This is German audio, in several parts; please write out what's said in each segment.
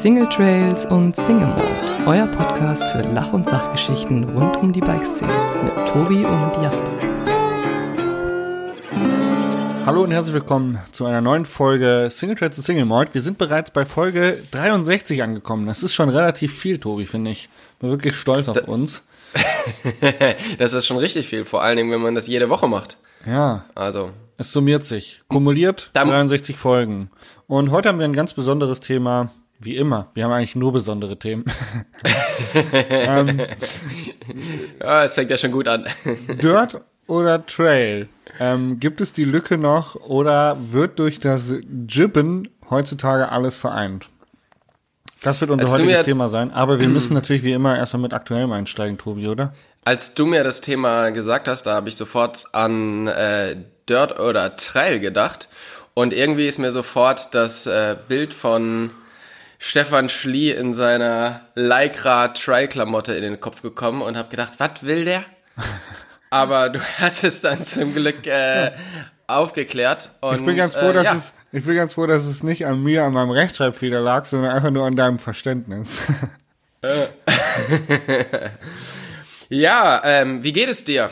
Single Trails und Single Mode, euer Podcast für Lach- und Sachgeschichten rund um die Bikeszene mit Tobi und Jasper. Hallo und herzlich willkommen zu einer neuen Folge Single Trails und Single Mode. Wir sind bereits bei Folge 63 angekommen. Das ist schon relativ viel, Tobi, finde ich. Bin wirklich stolz auf uns. das ist schon richtig viel, vor allen Dingen, wenn man das jede Woche macht. Ja. Also. Es summiert sich. Kumuliert 63 Folgen. Und heute haben wir ein ganz besonderes Thema, wie immer. Wir haben eigentlich nur besondere Themen. ähm, ja, es fängt ja schon gut an. Dirt oder Trail? Ähm, gibt es die Lücke noch oder wird durch das Jibben heutzutage alles vereint? Das wird unser Als heutiges Thema sein. Aber wir müssen natürlich wie immer erstmal mit aktuellem einsteigen, Tobi, oder? Als du mir das Thema gesagt hast, da habe ich sofort an äh, Dirt oder Trail gedacht. Und irgendwie ist mir sofort das äh, Bild von Stefan Schlie in seiner Lycra Trail-Klamotte in den Kopf gekommen und habe gedacht, was will der? Aber du hast es dann zum Glück äh, aufgeklärt. Und, ich bin ganz froh, äh, dass ja. es ich bin ganz froh, dass es nicht an mir, an meinem Rechtschreibfehler lag, sondern einfach nur an deinem Verständnis. ja, ähm, wie geht es dir?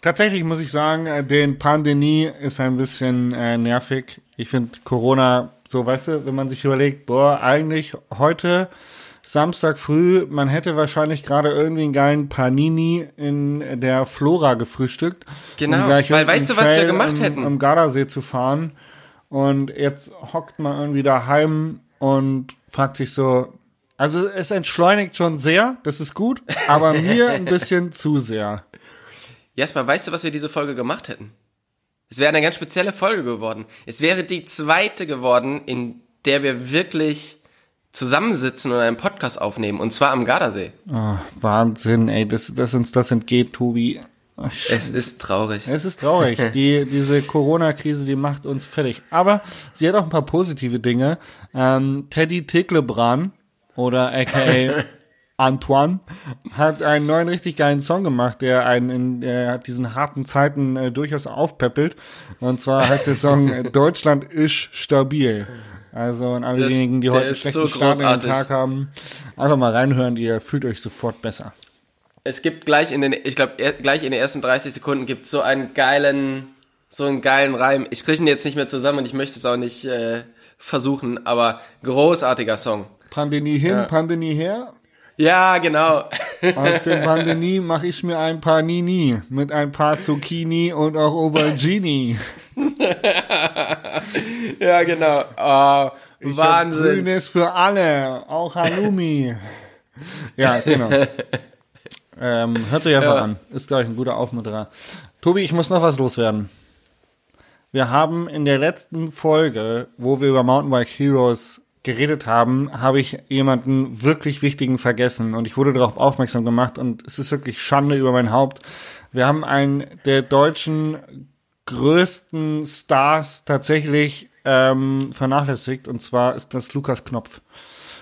Tatsächlich muss ich sagen, äh, den Pandemie ist ein bisschen äh, nervig. Ich finde Corona so, weißt du, wenn man sich überlegt, boah, eigentlich heute Samstag früh, man hätte wahrscheinlich gerade irgendwie einen geilen Panini in der Flora gefrühstückt. Genau, um weil weißt du, was wir gemacht hätten? Am Gardasee zu fahren. Und jetzt hockt man irgendwie daheim und fragt sich so, also es entschleunigt schon sehr, das ist gut, aber mir ein bisschen zu sehr. Jasper, weißt du, was wir diese Folge gemacht hätten? Es wäre eine ganz spezielle Folge geworden. Es wäre die zweite geworden, in der wir wirklich zusammensitzen und einen Podcast aufnehmen, und zwar am Gardasee. Oh, Wahnsinn, ey, dass, dass uns das entgeht, Tobi. Oh, es ist traurig. Es ist traurig. Die, diese Corona-Krise, die macht uns fertig. Aber sie hat auch ein paar positive Dinge. Ähm, Teddy Tiglebran oder aka Antoine hat einen neuen richtig geilen Song gemacht, der einen in der hat diesen harten Zeiten äh, durchaus aufpeppelt. Und zwar heißt der Song äh, Deutschland ist stabil. Also an alle diejenigen, die heute einen schlechten so Start in den Tag haben, einfach mal reinhören, ihr fühlt euch sofort besser. Es gibt gleich in den, ich glaube, gleich in den ersten 30 Sekunden gibt so einen geilen, so einen geilen Reim. Ich kriege ihn jetzt nicht mehr zusammen und ich möchte es auch nicht äh, versuchen, aber großartiger Song. Pandemie hin, ja. Pandemie her. Ja, genau. Aus der Pandemie mache ich mir ein paar Nini mit ein paar Zucchini und auch Aubergini. ja, genau. Oh, ich Wahnsinn. Grünes für alle, auch Halloumi. ja, genau. Ähm, hört sich einfach ja. an. Ist, glaube ich, ein guter Aufmunterer. Tobi, ich muss noch was loswerden. Wir haben in der letzten Folge, wo wir über Mountainbike Heroes geredet haben, habe ich jemanden wirklich wichtigen vergessen und ich wurde darauf aufmerksam gemacht und es ist wirklich Schande über mein Haupt. Wir haben einen der deutschen größten Stars tatsächlich ähm, vernachlässigt und zwar ist das Lukas Knopf.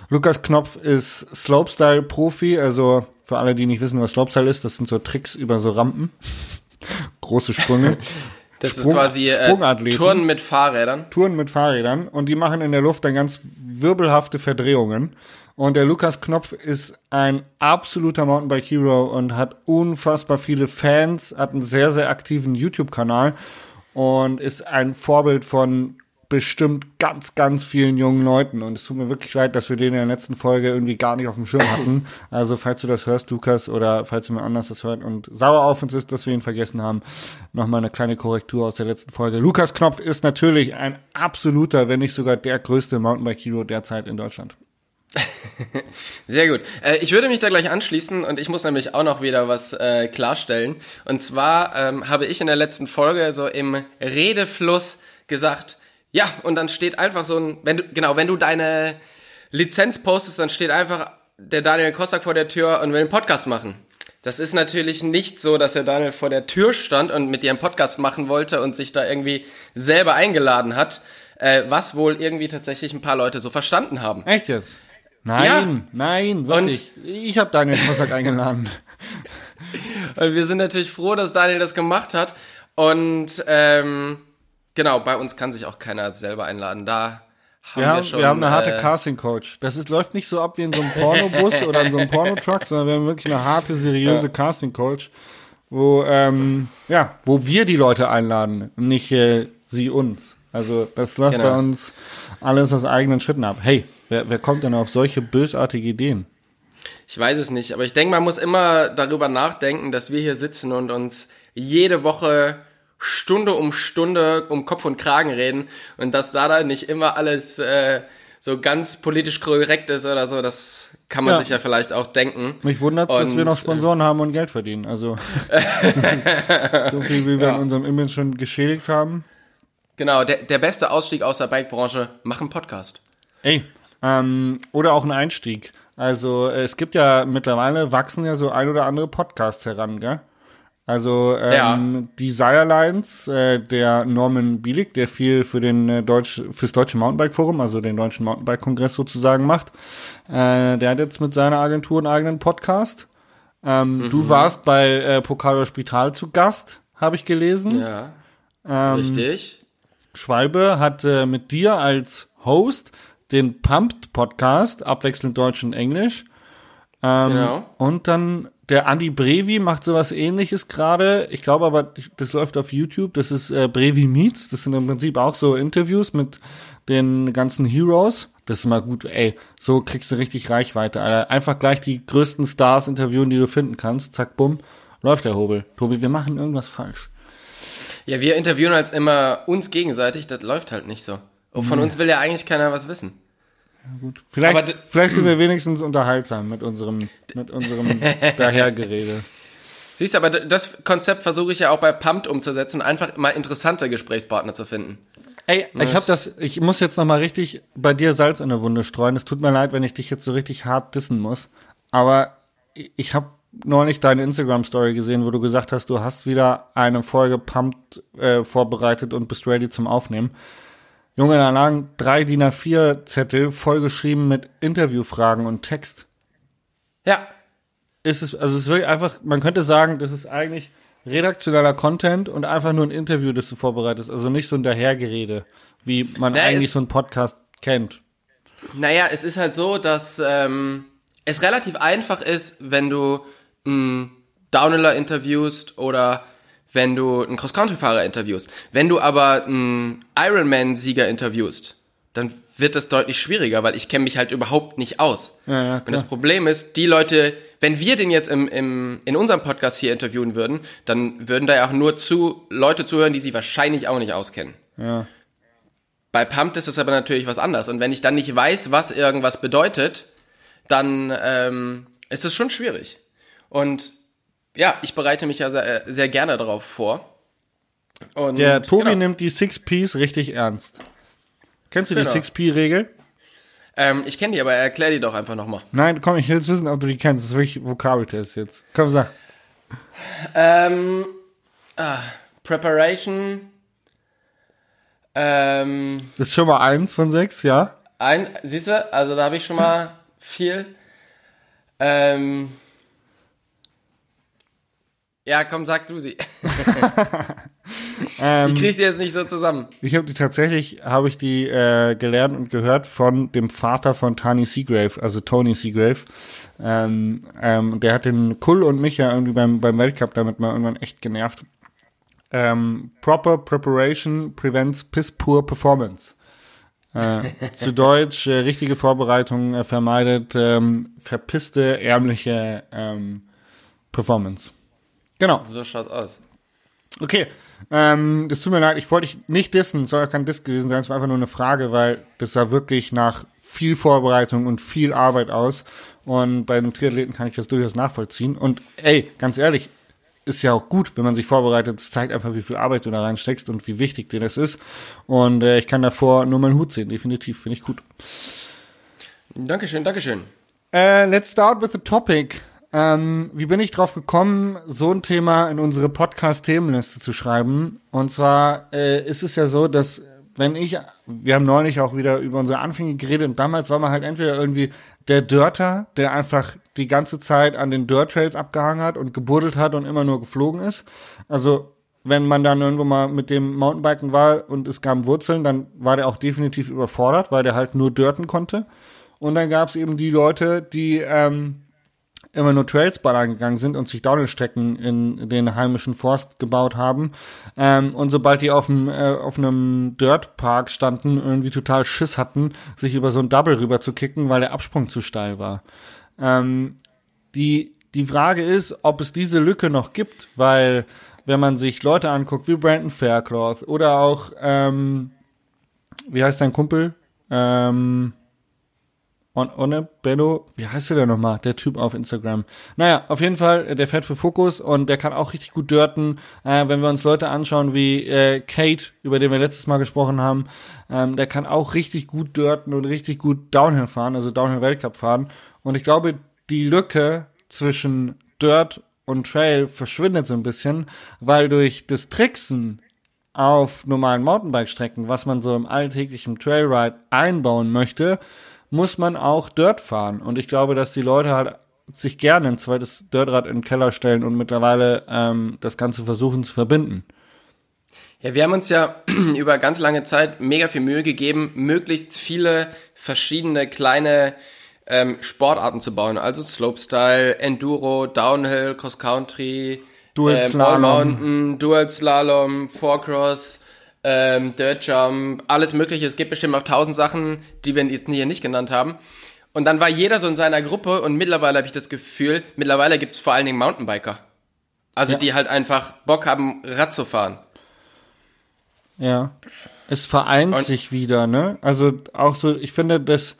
Lukas Knopf ist Slopestyle-Profi, also für alle, die nicht wissen, was Slopestyle ist, das sind so Tricks über so Rampen. Große Sprünge. Das Sprung, ist quasi äh, Touren mit Fahrrädern. Touren mit Fahrrädern und die machen in der Luft dann ganz wirbelhafte Verdrehungen. Und der Lukas Knopf ist ein absoluter Mountainbike Hero und hat unfassbar viele Fans, hat einen sehr, sehr aktiven YouTube-Kanal und ist ein Vorbild von bestimmt ganz, ganz vielen jungen Leuten. Und es tut mir wirklich leid, dass wir den in der letzten Folge irgendwie gar nicht auf dem Schirm hatten. Also, falls du das hörst, Lukas, oder falls du mir anders das hört und sauer auf uns ist, dass wir ihn vergessen haben, nochmal eine kleine Korrektur aus der letzten Folge. Lukas Knopf ist natürlich ein absoluter, wenn nicht sogar der größte Mountainbike-Hero derzeit in Deutschland. Sehr gut. Äh, ich würde mich da gleich anschließen und ich muss nämlich auch noch wieder was äh, klarstellen. Und zwar ähm, habe ich in der letzten Folge so im Redefluss gesagt, ja, und dann steht einfach so ein, wenn du, genau, wenn du deine Lizenz postest, dann steht einfach der Daniel Kossack vor der Tür und will einen Podcast machen. Das ist natürlich nicht so, dass der Daniel vor der Tür stand und mit dir einen Podcast machen wollte und sich da irgendwie selber eingeladen hat, äh, was wohl irgendwie tatsächlich ein paar Leute so verstanden haben. Echt jetzt? Nein, ja. nein, wirklich. Und ich habe Daniel Kossack eingeladen. Und wir sind natürlich froh, dass Daniel das gemacht hat. Und ähm, Genau, bei uns kann sich auch keiner selber einladen. Da haben wir, haben, wir, schon, wir haben eine harte äh, Casting Coach. Das ist, läuft nicht so ab wie in so einem Pornobus oder in so einem Pornotruck, sondern wir haben wirklich eine harte, seriöse ja. Casting Coach, wo ähm, ja, wo wir die Leute einladen, nicht äh, sie uns. Also das läuft genau. bei uns alles aus eigenen Schritten ab. Hey, wer, wer kommt denn auf solche bösartige Ideen? Ich weiß es nicht, aber ich denke, man muss immer darüber nachdenken, dass wir hier sitzen und uns jede Woche Stunde um Stunde um Kopf und Kragen reden und dass da dann nicht immer alles äh, so ganz politisch korrekt ist oder so, das kann man ja. sich ja vielleicht auch denken. Mich wundert, dass wir noch Sponsoren äh, haben und Geld verdienen. Also so viel, wie wir ja. in unserem Image schon geschädigt haben. Genau, der, der beste Ausstieg aus der Bike-Branche, mach einen Podcast. Ey, ähm, oder auch ein Einstieg. Also es gibt ja mittlerweile, wachsen ja so ein oder andere Podcasts heran, gell? Also ähm, ja. die Lines, äh, der Norman Bielig, der viel für den äh, Deutsch, fürs Deutsche Mountainbike Forum, also den Deutschen Mountainbike Kongress sozusagen macht, äh, der hat jetzt mit seiner Agentur einen eigenen Podcast. Ähm, mhm. Du warst bei äh, Pokal Spital zu Gast, habe ich gelesen. Ja. Ähm, Richtig. Schwalbe hat äh, mit dir als Host den Pumped Podcast, abwechselnd Deutsch und Englisch. Ähm, genau. Und dann der Andy Brevi macht sowas ähnliches gerade. Ich glaube aber, das läuft auf YouTube. Das ist äh, Brevi Meets. Das sind im Prinzip auch so Interviews mit den ganzen Heroes. Das ist mal gut, ey, so kriegst du richtig Reichweite, Alter. Einfach gleich die größten Stars interviewen, die du finden kannst. Zack, bumm, läuft der Hobel. Tobi, wir machen irgendwas falsch. Ja, wir interviewen halt immer uns gegenseitig, das läuft halt nicht so. Von nee. uns will ja eigentlich keiner was wissen. Ja, gut. Vielleicht, vielleicht sind wir wenigstens unterhaltsam mit unserem, mit unserem Dahergerede. Siehst du, aber das Konzept versuche ich ja auch bei Pumped umzusetzen, einfach mal interessante Gesprächspartner zu finden. Ey, das ich habe das, ich muss jetzt noch mal richtig bei dir Salz in der Wunde streuen. Es tut mir leid, wenn ich dich jetzt so richtig hart dissen muss, aber ich habe neulich deine Instagram Story gesehen, wo du gesagt hast, du hast wieder eine Folge Pumped äh, vorbereitet und bist ready zum Aufnehmen. Junge, da lagen drei DIN A4 Zettel vollgeschrieben mit Interviewfragen und Text. Ja. Ist es, also es ist wirklich einfach, man könnte sagen, das ist eigentlich redaktioneller Content und einfach nur ein Interview, das du vorbereitest. Also nicht so ein Dahergerede, wie man naja, eigentlich so einen Podcast kennt. Naja, es ist halt so, dass ähm, es relativ einfach ist, wenn du einen Downhiller interviewst oder wenn du einen Cross-Country-Fahrer interviewst. Wenn du aber einen Ironman-Sieger interviewst, dann wird das deutlich schwieriger, weil ich kenne mich halt überhaupt nicht aus. Ja, ja, und das Problem ist, die Leute, wenn wir den jetzt im, im, in unserem Podcast hier interviewen würden, dann würden da ja auch nur zu Leute zuhören, die sie wahrscheinlich auch nicht auskennen. Ja. Bei Pumped ist es aber natürlich was anderes. Und wenn ich dann nicht weiß, was irgendwas bedeutet, dann ähm, ist es schon schwierig. Und ja, ich bereite mich ja sehr, sehr gerne darauf vor. Und Der Tobi genau. nimmt die Six Ps richtig ernst. Kennst du genau. die Six P-Regel? Ähm, ich kenne die, aber erklär die doch einfach nochmal. Nein, komm, ich will jetzt wissen, ob du die kennst. Das ist wirklich Vokabeltest jetzt. Komm, sag. Ähm, ah, Preparation. Ähm, das ist schon mal eins von sechs, ja? Ein, siehst du, also da habe ich schon mal viel. Ähm, ja, komm, sag du sie. ähm, ich krieg sie jetzt nicht so zusammen. Ich habe die tatsächlich, habe ich die äh, gelernt und gehört von dem Vater von Tani Seagrave, also Tony Seagrave. Ähm, ähm, der hat den Kull und mich ja irgendwie beim, beim Weltcup damit mal irgendwann echt genervt. Ähm, proper Preparation prevents piss poor performance. Äh, zu Deutsch, äh, richtige Vorbereitung äh, vermeidet ähm, verpisste, ärmliche ähm, Performance. Genau. So schaut's aus. Okay. Ähm, das tut mir leid, ich wollte dich nicht dissen, soll ja kein Diss gewesen sein, es war einfach nur eine Frage, weil das sah wirklich nach viel Vorbereitung und viel Arbeit aus. Und bei einem Triathleten kann ich das durchaus nachvollziehen. Und ey, ganz ehrlich, ist ja auch gut, wenn man sich vorbereitet. Es zeigt einfach, wie viel Arbeit du da reinsteckst und wie wichtig dir das ist. Und äh, ich kann davor nur meinen Hut sehen, definitiv, finde ich gut. Dankeschön, Dankeschön. Äh, let's start with the topic. Ähm, wie bin ich drauf gekommen, so ein Thema in unsere Podcast-Themenliste zu schreiben? Und zwar äh, ist es ja so, dass wenn ich, wir haben neulich auch wieder über unsere Anfänge geredet und damals war man halt entweder irgendwie der Dörter, der einfach die ganze Zeit an den Dirt Trails abgehangen hat und gebuddelt hat und immer nur geflogen ist. Also wenn man dann irgendwo mal mit dem Mountainbiken war und es kamen Wurzeln, dann war der auch definitiv überfordert, weil der halt nur dirten konnte. Und dann gab es eben die Leute, die ähm, immer nur Trails ballern gegangen sind und sich Downhill-Strecken in den heimischen Forst gebaut haben. Ähm, und sobald die auf, dem, äh, auf einem Dirtpark standen, irgendwie total Schiss hatten, sich über so ein Double rüber zu kicken, weil der Absprung zu steil war. Ähm, die, die Frage ist, ob es diese Lücke noch gibt, weil wenn man sich Leute anguckt wie Brandon Faircloth oder auch, ähm, wie heißt dein Kumpel? Ähm, Onne Benno, wie heißt der denn nochmal? Der Typ auf Instagram. Naja, auf jeden Fall, der fährt für Fokus und der kann auch richtig gut dörten. Äh, wenn wir uns Leute anschauen wie äh, Kate, über den wir letztes Mal gesprochen haben, ähm, der kann auch richtig gut dörten und richtig gut Downhill fahren, also Downhill Weltcup fahren. Und ich glaube, die Lücke zwischen Dirt und Trail verschwindet so ein bisschen, weil durch das Tricksen auf normalen Mountainbike-Strecken, was man so im alltäglichen Trailride einbauen möchte, muss man auch Dirt fahren. Und ich glaube, dass die Leute halt sich gerne ein zweites Dirtrad in den Keller stellen und mittlerweile ähm, das Ganze versuchen zu verbinden. Ja, wir haben uns ja über ganz lange Zeit mega viel Mühe gegeben, möglichst viele verschiedene kleine ähm, Sportarten zu bauen. Also Slopestyle, Enduro, Downhill, Cross Country, Dual ähm, Slalom. Mountain, Dual Slalom, Four-Cross, ähm, Dirt Jump, alles mögliche. Es gibt bestimmt auch tausend Sachen, die wir jetzt hier nicht genannt haben. Und dann war jeder so in seiner Gruppe und mittlerweile habe ich das Gefühl, mittlerweile gibt es vor allen Dingen Mountainbiker. Also Ja. die halt einfach Bock haben, Rad zu fahren. Ja. Es vereint Und- sich wieder, ne? Also auch so, ich finde, dass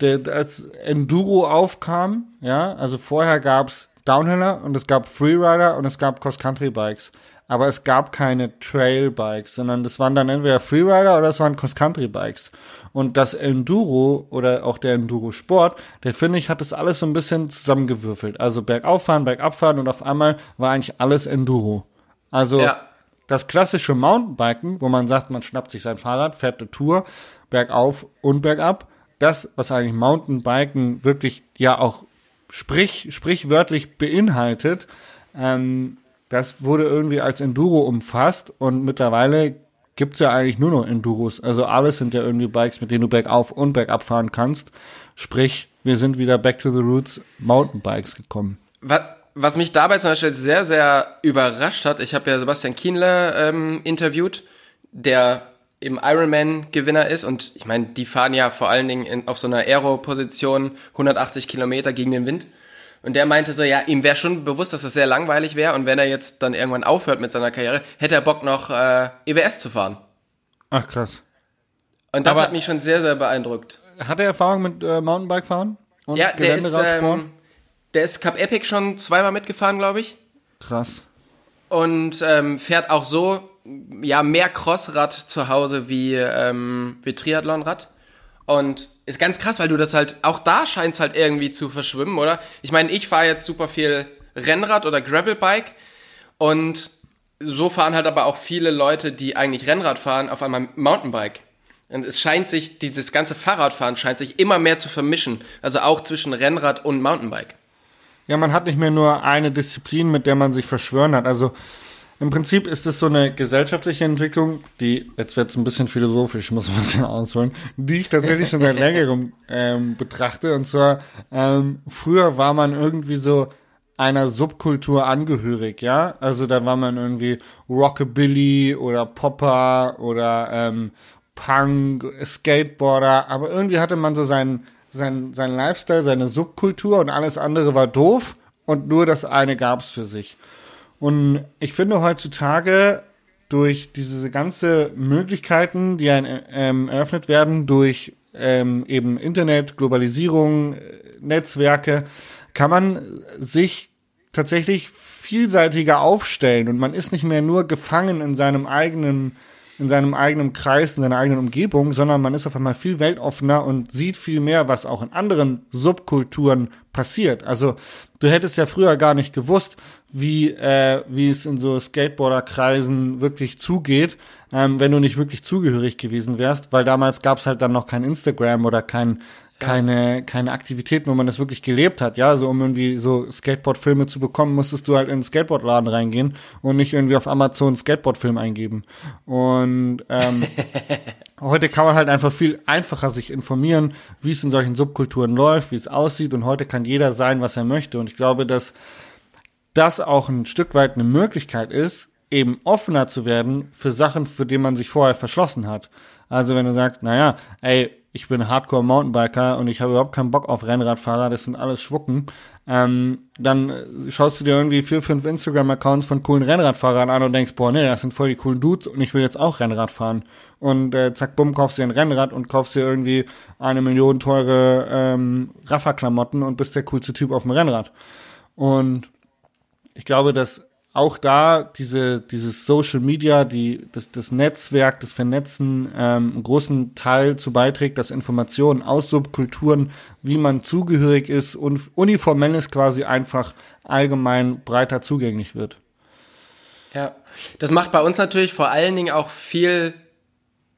der, als Enduro aufkam, ja, also vorher gab's Downhiller und es gab Freerider und es gab Cross-Country-Bikes. Aber es gab keine Trail-Bikes, sondern das waren dann entweder Freerider oder es waren Cross-Country-Bikes. Und das Enduro oder auch der Enduro-Sport, der finde ich, hat das alles so ein bisschen zusammengewürfelt. Also bergauf fahren, bergab fahren und auf einmal war eigentlich alles Enduro. Also Ja. das klassische Mountainbiken, wo man sagt, man schnappt sich sein Fahrrad, fährt eine Tour, bergauf und bergab. Das, was eigentlich Mountainbiken wirklich ja auch sprich, sprichwörtlich beinhaltet, ähm, das wurde irgendwie als Enduro umfasst und mittlerweile gibt's ja eigentlich nur noch Enduros. Also alles sind ja irgendwie Bikes, mit denen du bergauf und bergab fahren kannst. Sprich, wir sind wieder back to the roots Mountainbikes gekommen. Was, was mich dabei zum Beispiel sehr, sehr überrascht hat, ich habe ja Sebastian Kienle ähm, interviewt, der im Ironman-Gewinner ist und ich meine, die fahren ja vor allen Dingen in, auf so einer Aero-Position 180 Kilometer gegen den Wind. Und der meinte so, ja, ihm wäre schon bewusst, dass das sehr langweilig wäre und wenn er jetzt dann irgendwann aufhört mit seiner Karriere, hätte er Bock noch äh, EWS zu fahren. Ach krass. Und das Aber- hat mich schon sehr, sehr beeindruckt. Hat er Erfahrung mit äh, Mountainbike fahren? Und Ja, der ist, ähm, der ist Cup Epic schon zweimal mitgefahren, glaube ich. Krass. und ähm, fährt auch so ja mehr Crossrad zu Hause wie ähm, wie Triathlonrad und ist ganz krass, weil du das halt auch da scheint halt irgendwie zu verschwimmen, oder? Ich meine, ich fahre jetzt super viel Rennrad oder Gravelbike und so fahren halt aber auch viele Leute, die eigentlich Rennrad fahren, auf einmal Mountainbike. Und es scheint sich, dieses ganze Fahrradfahren scheint sich immer mehr zu vermischen. Also auch zwischen Rennrad und Mountainbike. Ja, man hat nicht mehr nur eine Disziplin, mit der man sich verschwören hat. Also im Prinzip ist es so eine gesellschaftliche Entwicklung, die, jetzt wird's ein bisschen philosophisch, muss man ein bisschen ausholen, die ich tatsächlich schon seit längerem ähm, betrachte. Und zwar, ähm, früher war man irgendwie so einer Subkultur angehörig, ja. Also da war man irgendwie Rockabilly oder Popper oder ähm, Punk, Skateboarder, aber irgendwie hatte man so seinen sein, sein Lifestyle, seine Subkultur und alles andere war doof und nur das eine gab's für sich. Und ich finde heutzutage durch diese ganze Möglichkeiten, die ein, ähm, eröffnet werden, durch ähm, eben Internet, Globalisierung, äh, Netzwerke, kann man sich tatsächlich vielseitiger aufstellen. Und man ist nicht mehr nur gefangen in seinem eigenen in seinem eigenen Kreis, in seiner eigenen Umgebung, sondern man ist auf einmal viel weltoffener und sieht viel mehr, was auch in anderen Subkulturen passiert. Also du hättest ja früher gar nicht gewusst, wie, äh, wie es in so Skateboarder-Kreisen wirklich zugeht, ähm, wenn du nicht wirklich zugehörig gewesen wärst, weil damals gab's halt dann noch kein Instagram oder kein keine, keine Aktivitäten, wo man das wirklich gelebt hat. Ja, also um irgendwie so Skateboard-Filme zu bekommen, musstest du halt in den Skateboard-Laden reingehen und nicht irgendwie auf Amazon Skateboard-Film eingeben. Und ähm, heute kann man halt einfach viel einfacher sich informieren, wie es in solchen Subkulturen läuft, wie es aussieht. Und heute kann jeder sein, was er möchte. Und ich glaube, dass das auch ein Stück weit eine Möglichkeit ist, eben offener zu werden für Sachen, für die man sich vorher verschlossen hat. Also wenn du sagst, naja, ey, ich bin Hardcore Mountainbiker und ich habe überhaupt keinen Bock auf Rennradfahrer, das sind alles Schwucken, ähm, dann schaust du dir irgendwie vier, fünf Instagram-Accounts von coolen Rennradfahrern an und denkst, boah, nee, das sind voll die coolen Dudes und ich will jetzt auch Rennrad fahren. Und äh, zack, bumm, kaufst dir ein Rennrad und kaufst dir irgendwie eine Million teure ähm, Raffa-Klamotten und bist der coolste Typ auf dem Rennrad. Und ich glaube, dass auch da diese, dieses Social Media, die, das, das Netzwerk, das Vernetzen ähm, einen großen Teil zu beiträgt, dass Informationen aus Subkulturen, wie man zugehörig ist und uniformell ist quasi einfach allgemein breiter zugänglich wird. Ja, das macht bei uns natürlich vor allen Dingen auch viel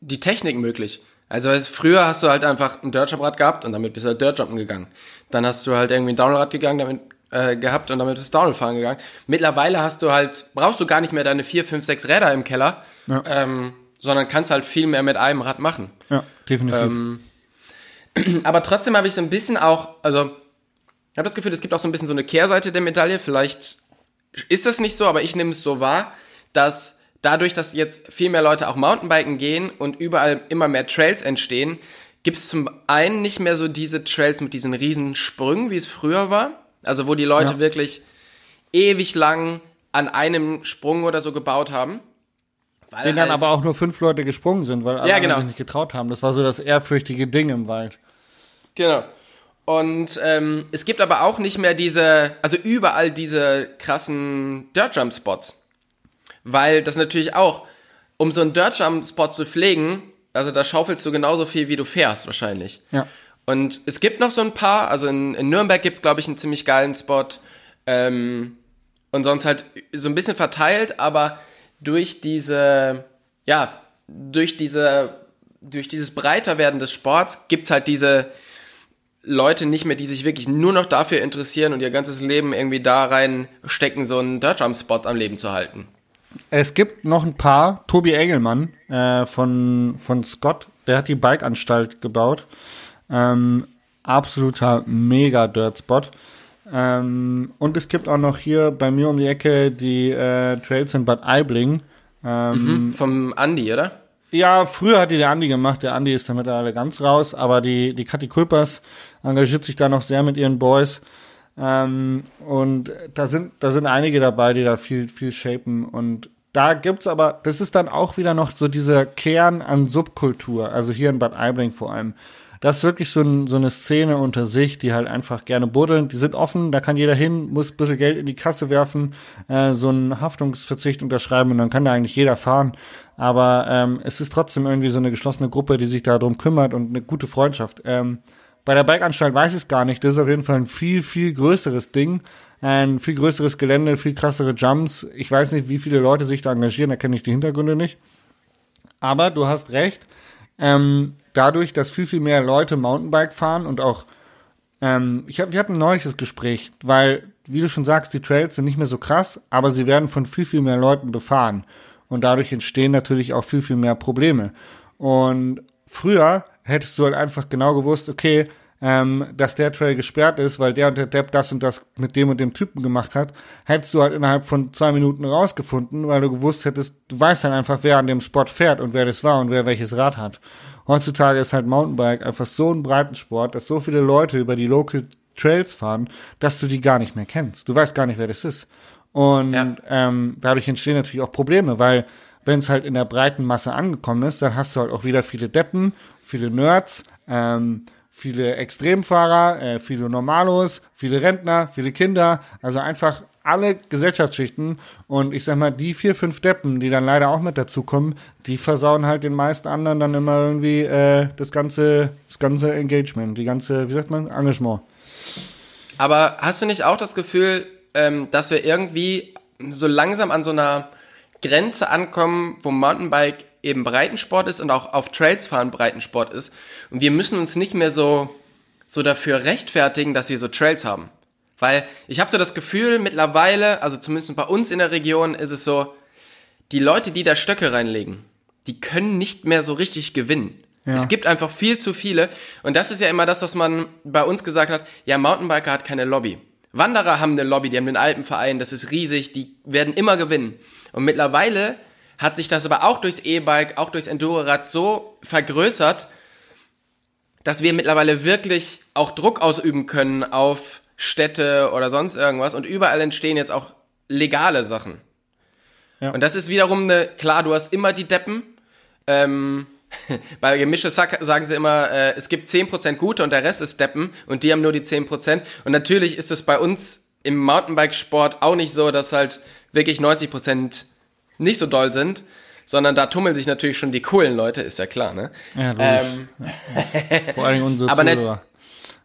die Technik möglich. Also früher hast du halt einfach ein Dirtjump-Rad gehabt und damit bist du halt Dirtjumpen gegangen. Dann hast du halt irgendwie ein Downrad gegangen, damit äh, gehabt und damit ist Downhill fahren gegangen. Mittlerweile hast du halt, brauchst du gar nicht mehr deine vier, fünf, sechs Räder im Keller, ja. ähm, sondern kannst halt viel mehr mit einem Rad machen. Ja, definitiv. Ähm, aber trotzdem habe ich so ein bisschen auch, also ich habe das Gefühl, es gibt auch so ein bisschen so eine Kehrseite der Medaille. Vielleicht ist das nicht so, aber ich nehme es so wahr, dass dadurch, dass jetzt viel mehr Leute auch Mountainbiken gehen und überall immer mehr Trails entstehen, gibt es zum einen nicht mehr so diese Trails mit diesen riesen Sprüngen, wie es früher war. Also wo die Leute ja. wirklich ewig lang an einem Sprung oder so gebaut haben. Weil Den halt dann aber auch nur fünf Leute gesprungen sind, weil alle ja, genau. sich nicht getraut haben. Das war so das ehrfürchtige Ding im Wald. Genau. Und ähm, es gibt aber auch nicht mehr diese, also überall diese krassen Dirt Jump Spots. Weil das natürlich auch, um so einen Dirt Jump Spot zu pflegen, also da schaufelst du genauso viel, wie du fährst wahrscheinlich. Ja. Und es gibt noch so ein paar, also in, in Nürnberg gibt's glaube ich, einen ziemlich geilen Spot. Ähm, und sonst halt so ein bisschen verteilt, aber durch diese, ja, durch diese, durch dieses Breiterwerden des Sports gibt's halt diese Leute nicht mehr, die sich wirklich nur noch dafür interessieren und ihr ganzes Leben irgendwie da rein stecken, so einen Dirtjump-Spot am Leben zu halten. Es gibt noch ein paar. Tobi Engelmann äh, von, von Scott, der hat die Bike-Anstalt gebaut. Ähm, absoluter mega Dirt-Spot. Ähm, und es gibt auch noch hier bei mir um die Ecke die äh, Trails in Bad Aibling. Ähm, mhm, vom Andi, oder? Ja, früher hat die der Andi gemacht. Der Andi ist damit alle ganz raus. Aber die, die Kathi Kulpers engagiert sich da noch sehr mit ihren Boys. Ähm, und da sind, da sind einige dabei, die da viel, viel shapen. Und da gibt's aber, das ist dann auch wieder noch so dieser Kern an Subkultur. Also hier in Bad Aibling vor allem das ist wirklich so, ein, so eine Szene unter sich, die halt einfach gerne buddeln. Die sind offen, da kann jeder hin, muss ein bisschen Geld in die Kasse werfen, äh, so einen Haftungsverzicht unterschreiben und dann kann da eigentlich jeder fahren. Aber ähm, es ist trotzdem irgendwie so eine geschlossene Gruppe, die sich darum kümmert und eine gute Freundschaft. Ähm, bei der Bikeanstalt weiß ich es gar nicht. Das ist auf jeden Fall ein viel, viel größeres Ding. Ein viel größeres Gelände, viel krassere Jumps. Ich weiß nicht, wie viele Leute sich da engagieren, da kenne ich die Hintergründe nicht. Aber du hast recht. Ähm, dadurch, dass viel, viel mehr Leute Mountainbike fahren und auch, ähm, ich hab, wir hatten neulich das Gespräch, weil, wie du schon sagst, die Trails sind nicht mehr so krass, aber sie werden von viel, viel mehr Leuten befahren. Und dadurch entstehen natürlich auch viel, viel mehr Probleme. Und früher hättest du halt einfach genau gewusst, okay, ähm, dass der Trail gesperrt ist, weil der und der Depp das und das mit dem und dem Typen gemacht hat, hättest du halt innerhalb von zwei Minuten rausgefunden, weil du gewusst hättest, du weißt halt einfach, wer an dem Spot fährt und wer das war und wer welches Rad hat. Heutzutage ist halt Mountainbike einfach so ein Breitensport, dass so viele Leute über die Local Trails fahren, dass du die gar nicht mehr kennst. Du weißt gar nicht, wer das ist. Und ja. ähm, dadurch entstehen natürlich auch Probleme, weil wenn es halt in der breiten Masse angekommen ist, dann hast du halt auch wieder viele Deppen, viele Nerds, ähm, viele Extremfahrer, äh, viele Normalos, viele Rentner, viele Kinder, also einfach alle Gesellschaftsschichten und ich sag mal, die vier, fünf Deppen, die dann leider auch mit dazukommen, die versauen halt den meisten anderen dann immer irgendwie äh, das ganze, das ganze Engagement, die ganze, wie sagt man, Engagement. Aber hast du nicht auch das Gefühl, ähm, dass wir irgendwie so langsam an so einer Grenze ankommen, wo Mountainbike eben Breitensport ist und auch auf Trails fahren Breitensport ist. Und wir müssen uns nicht mehr so so dafür rechtfertigen, dass wir so Trails haben. Weil ich habe so das Gefühl, mittlerweile, also zumindest bei uns in der Region, ist es so, die Leute, die da Stöcke reinlegen, die können nicht mehr so richtig gewinnen. Ja. Es gibt einfach viel zu viele. Und das ist ja immer das, was man bei uns gesagt hat. Ja, Mountainbiker hat keine Lobby. Wanderer haben eine Lobby, die haben den Alpenverein, das ist riesig, die werden immer gewinnen. Und mittlerweile hat sich das aber auch durchs E-Bike, auch durchs Endurorad so vergrößert, dass wir mittlerweile wirklich auch Druck ausüben können auf Städte oder sonst irgendwas und überall entstehen jetzt auch legale Sachen. Ja. Und das ist wiederum eine, klar, du hast immer die Deppen. Ähm, bei Gemische sagen sie immer, äh, es gibt 10% gute und der Rest ist Deppen und die haben nur die 10%. Und natürlich ist es bei uns im Mountainbike-Sport auch nicht so, dass halt wirklich 90% nicht so doll sind, sondern da tummeln sich natürlich schon die coolen Leute, ist ja klar, ne? Ja, ähm, ja. Vor allem unsere aber Zuhörer.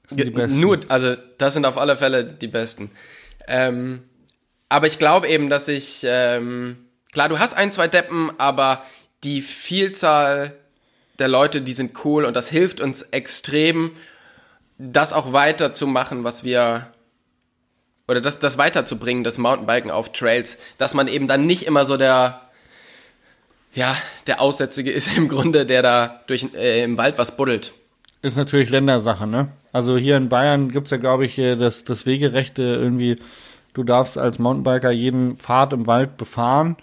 Sind die besten. Nur, also das sind auf alle Fälle die besten. Ähm, aber ich glaube eben, dass ich, ähm, klar, du hast ein, zwei Deppen, aber die Vielzahl der Leute, die sind cool und das hilft uns extrem, das auch weiterzumachen, was wir oder das, das weiterzubringen, das Mountainbiken auf Trails, dass man eben dann nicht immer so der ja, der Aussätzige ist im Grunde, der da durch äh, im Wald was buddelt. Ist natürlich Ländersache, ne? Also hier in Bayern gibt's ja, glaube ich, das, das Wegerechte irgendwie, du darfst als Mountainbiker jeden Pfad im Wald befahren.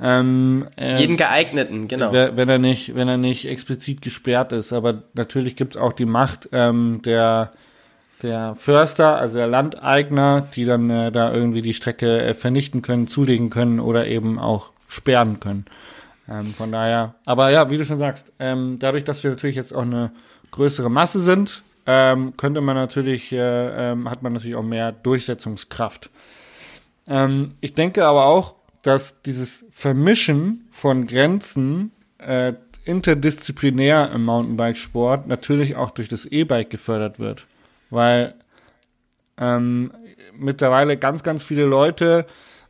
Ähm, äh, jeden geeigneten, genau. Wenn er nicht, wenn er nicht explizit gesperrt ist. Aber natürlich gibt's auch die Macht ähm, der der Förster, also der Landeigner, die dann äh, da irgendwie die Strecke äh, vernichten können, zulegen können oder eben auch sperren können. Ähm, von daher, aber ja, wie du schon sagst, ähm, dadurch, dass wir natürlich jetzt auch eine größere Masse sind, ähm, könnte man natürlich, äh, ähm, hat man natürlich auch mehr Durchsetzungskraft. Ähm, ich denke aber auch, dass dieses Vermischen von Grenzen äh, interdisziplinär im Mountainbikesport natürlich auch durch das E-Bike gefördert wird. Weil ähm, mittlerweile ganz, ganz viele Leute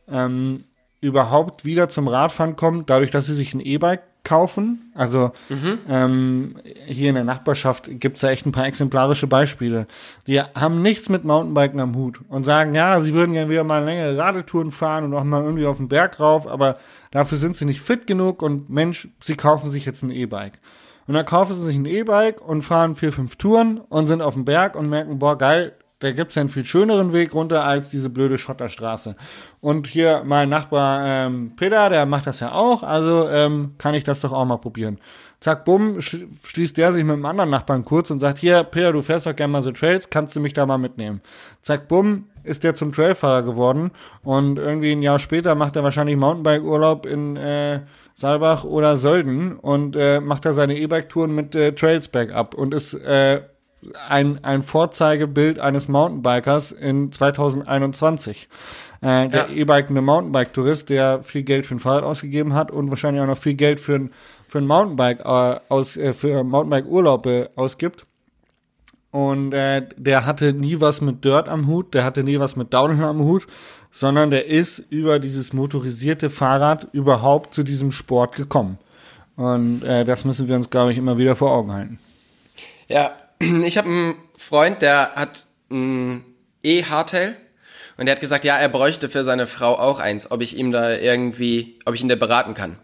ähm, überhaupt wieder zum Radfahren kommen, dadurch, dass sie sich ein E-Bike kaufen. Also mhm. ähm, hier in der Nachbarschaft gibt's da echt ein paar exemplarische Beispiele. Die haben nichts mit Mountainbiken am Hut und sagen, ja, sie würden gerne wieder mal längere Radetouren fahren und auch mal irgendwie auf den Berg rauf, aber dafür sind sie nicht fit genug und Mensch, sie kaufen sich jetzt ein E-Bike. Und dann kaufen sie sich ein E-Bike und fahren vier, fünf Touren und sind auf dem Berg und merken, boah, geil, da gibt's ja einen viel schöneren Weg runter als diese blöde Schotterstraße. Und hier mein Nachbar ähm, Peter, der macht das ja auch, also ähm, kann ich das doch auch mal probieren. Zack, bumm, schließt der sich mit einem anderen Nachbarn kurz und sagt, hier, Peter, du fährst doch gerne mal so Trails, kannst du mich da mal mitnehmen? Zack, bumm, ist der zum Trailfahrer geworden und irgendwie ein Jahr später macht er wahrscheinlich Mountainbike-Urlaub in äh, Saalbach oder Sölden und äh, macht da seine E-Bike-Touren mit äh, Trails bergab und ist äh, ein, ein Vorzeigebild eines Mountainbikers in 2021. Äh, der ja. E-Bikende Mountainbike-Tourist, der viel Geld für ein Fahrrad ausgegeben hat und wahrscheinlich auch noch viel Geld für ein, für ein Mountainbike äh, aus, äh, für Mountainbike-Urlaube ausgibt. Und äh, der hatte nie was mit Dirt am Hut, der hatte nie was mit Downhill am Hut, sondern der ist über dieses motorisierte Fahrrad überhaupt zu diesem Sport gekommen. Und äh, das müssen wir uns, glaube ich, immer wieder vor Augen halten. Ja, ich habe einen Freund, der hat ein E-Hardtail und der hat gesagt, ja, er bräuchte für seine Frau auch eins, ob ich ihm da irgendwie, ob ich ihn da beraten kann.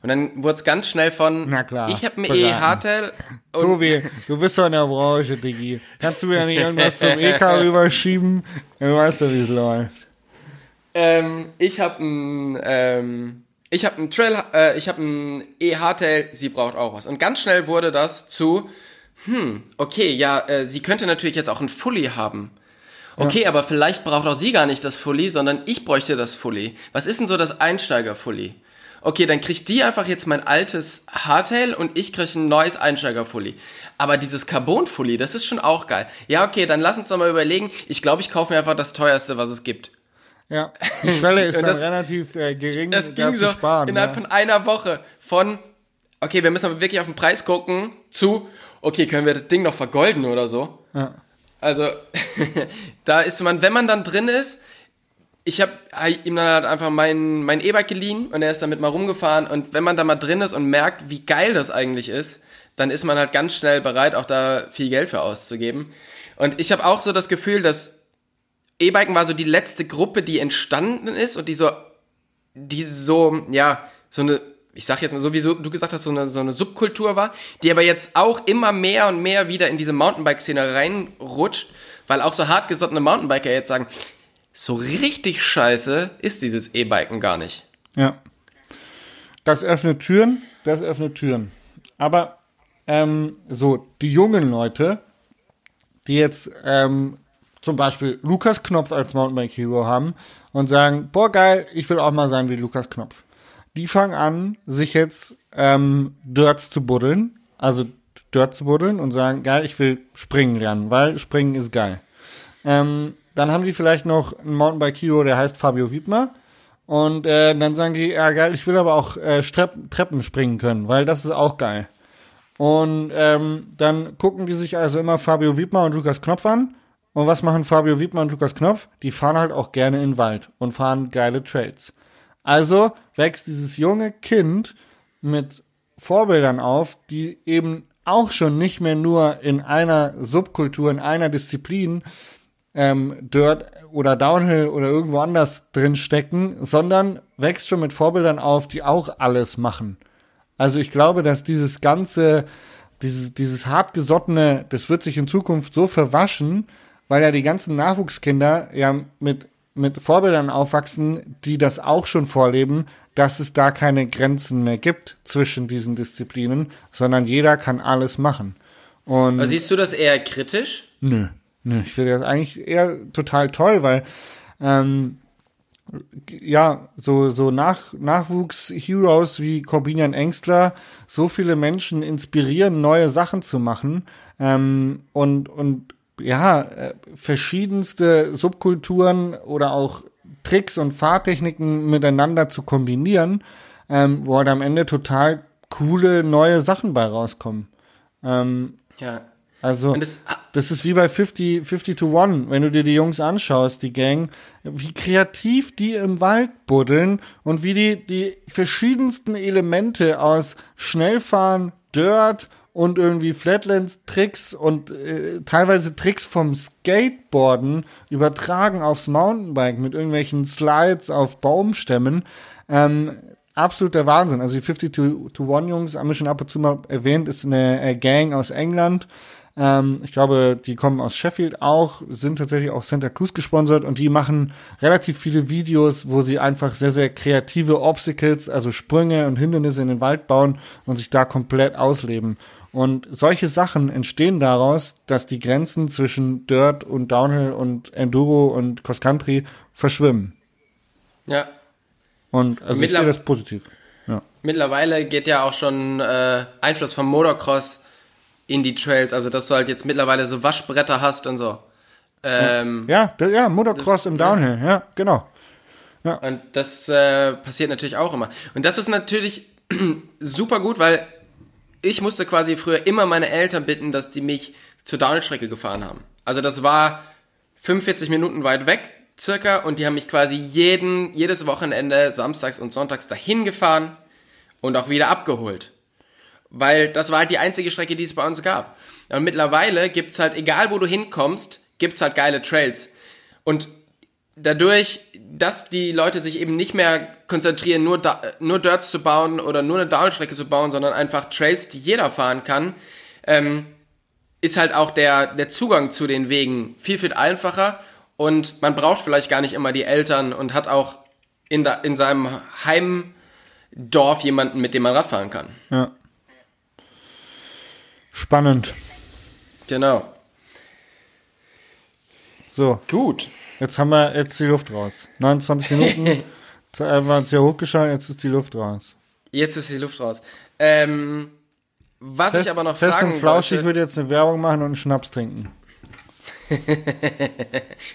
Und dann wurde es ganz schnell von, Na klar, ich habe ein E-Hardtail. Tobi, du bist doch in der Branche, Diggi. Kannst du mir nicht irgendwas zum EK rüberschieben? Du weißt doch, wie es läuft. Ähm, ich habe ein, ähm, ich habe ein Trail, äh, ich habe ein E-Hardtail, sie braucht auch was. Und ganz schnell wurde das zu, hm, okay, ja, äh, sie könnte natürlich jetzt auch ein Fully haben. Okay, ja. aber vielleicht braucht auch sie gar nicht das Fully, sondern ich bräuchte das Fully. Was ist denn so das Einsteiger-Fully? Okay, dann kriegt die einfach jetzt mein altes Hardtail und ich kriege ein neues Einsteiger-Fully. Aber dieses Carbon-Fully, das ist schon auch geil. Ja, okay, dann lass uns doch mal überlegen. Ich glaube, ich kaufe mir einfach das teuerste, was es gibt. Ja, die Schwelle ist das, relativ äh, gering, das ging so sparen. Innerhalb ja. von einer Woche von, okay, wir müssen aber wirklich auf den Preis gucken, zu, okay, können wir das Ding noch vergolden oder so? Ja. Also, da ist man, wenn man dann drin ist, ich habe ihm dann halt einfach mein, mein E-Bike geliehen und er ist damit mal rumgefahren und wenn man da mal drin ist und merkt, wie geil das eigentlich ist, dann ist man halt ganz schnell bereit, auch da viel Geld für auszugeben. Und ich habe auch so das Gefühl, dass E-Biken war so die letzte Gruppe, die entstanden ist und die so, die so, ja, so eine, ich sag jetzt mal so, wie du, gesagt hast, so eine, so eine Subkultur war, die aber jetzt auch immer mehr und mehr wieder in diese Mountainbike-Szene reinrutscht, weil auch so hartgesottene Mountainbiker jetzt sagen, so richtig scheiße ist dieses E-Biken gar nicht. Ja. Das öffnet Türen, das öffnet Türen. Aber ähm, so, die jungen Leute, die jetzt ähm, zum Beispiel Lukas Knopf als Mountainbike Hero haben und sagen, boah geil, ich will auch mal sein wie Lukas Knopf. Die fangen an, sich jetzt ähm, Dirts zu buddeln, also Dirt zu buddeln und sagen, geil, ich will springen lernen, weil springen ist geil. Ähm, dann haben die vielleicht noch einen Mountainbike Hero, der heißt Fabio Wiedmer. Und äh, dann sagen die, ja geil, ich will aber auch äh, Treppen, Treppen springen können, weil das ist auch geil. Und ähm, dann gucken die sich also immer Fabio Wiedmer und Lukas Knopf an. Und was machen Fabio Wiedmer und Lukas Knopf? Die fahren halt auch gerne in den Wald und fahren geile Trails. Also wächst dieses junge Kind mit Vorbildern auf, die eben auch schon nicht mehr nur in einer Subkultur, in einer Disziplin ähm, Dirt oder Downhill oder irgendwo anders drin stecken, sondern wächst schon mit Vorbildern auf, die auch alles machen. Also ich glaube, dass dieses ganze, dieses, dieses hartgesottene, das wird sich in Zukunft so verwaschen, weil ja die ganzen Nachwuchskinder ja mit, mit Vorbildern aufwachsen, die das auch schon vorleben, dass es da keine Grenzen mehr gibt zwischen diesen Disziplinen, sondern jeder kann alles machen. Und Aber siehst du das eher kritisch? Nö. Nö, ich finde das eigentlich eher total toll, weil ähm, ja, so, so Nach, Nachwuchs-Heroes wie Corbinian Engstler so viele Menschen inspirieren, neue Sachen zu machen ähm, und, und ja, äh, verschiedenste Subkulturen oder auch Tricks und Fahrtechniken miteinander zu kombinieren, ähm, wo halt am Ende total coole neue Sachen bei rauskommen. Ähm, ja. Also, das, das, ist wie bei 50, 50 to 1, wenn du dir die Jungs anschaust, die Gang, wie kreativ die im Wald buddeln und wie die die verschiedensten Elemente aus Schnellfahren, Dirt und irgendwie Flatlands-Tricks und äh, teilweise Tricks vom Skateboarden übertragen aufs Mountainbike mit irgendwelchen Slides auf Baumstämmen. Ähm, absoluter Wahnsinn. Also die 50 to, to 1 Jungs, haben wir schon ab und zu mal erwähnt, ist eine äh, Gang aus England ähm, ich glaube, die kommen aus Sheffield auch, sind tatsächlich auch Santa Cruz gesponsert und die machen relativ viele Videos, wo sie einfach sehr, sehr kreative Obstacles, also Sprünge und Hindernisse in den Wald bauen und sich da komplett ausleben. Und solche Sachen entstehen daraus, dass die Grenzen zwischen Dirt und Downhill und Enduro und Cross Country verschwimmen. Ja. Und also ich sehe das positiv. Ja. Mittlerweile geht ja auch schon äh, Einfluss vom Motocross in die Trails, also dass du halt jetzt mittlerweile so Waschbretter hast und so. Ähm, ja, ja, ja, Motocross das, im Downhill, ja, ja genau. Ja. Und das äh, passiert natürlich auch immer. Und das ist natürlich super gut, weil ich musste quasi früher immer meine Eltern bitten, dass die mich zur Downhill-Strecke gefahren haben. Also das war 45 Minuten weit weg circa und die haben mich quasi jeden, jedes Wochenende, samstags und sonntags dahin gefahren und auch wieder abgeholt. Weil das war halt die einzige Strecke, die es bei uns gab. Und mittlerweile gibt's halt, egal wo du hinkommst, gibt's halt geile Trails. Und dadurch, dass die Leute sich eben nicht mehr konzentrieren, nur, da, nur Dirts zu bauen oder nur eine Downstrecke zu bauen, sondern einfach Trails, die jeder fahren kann, ähm, ist halt auch der, der Zugang zu den Wegen viel, viel einfacher und man braucht vielleicht gar nicht immer die Eltern und hat auch in, da, in seinem Heimdorf jemanden, mit dem man Radfahren kann. Ja. Spannend. Genau. So. Gut. Jetzt haben wir jetzt die Luft raus. 29 Minuten. haben wir uns ja hochgeschaut, jetzt ist die Luft raus. Jetzt ist die Luft raus. Ähm, was fest, ich aber noch fest fragen und flauschig wollte, würde jetzt eine Werbung machen und einen Schnaps trinken.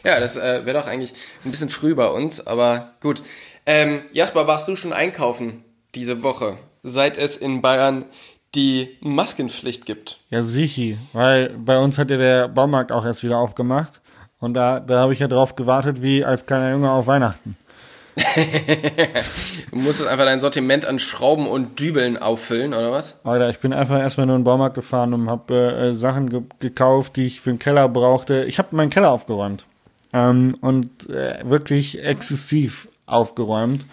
ja, das äh, wäre doch eigentlich ein bisschen früh bei uns, aber gut. Ähm, Jasper, warst du schon einkaufen diese Woche, seit es in Bayern die Maskenpflicht gibt. Ja, sicher, weil bei uns hat ja der Baumarkt auch erst wieder aufgemacht und da, da habe ich ja drauf gewartet, wie als kleiner Junge auf Weihnachten. du musstest einfach dein Sortiment an Schrauben und Dübeln auffüllen, oder was? Alter, ich bin einfach erstmal nur in den Baumarkt gefahren und habe äh, Sachen ge gekauft, die ich für den Keller brauchte. Ich habe meinen Keller aufgeräumt. Ähm, und äh, wirklich exzessiv aufgeräumt.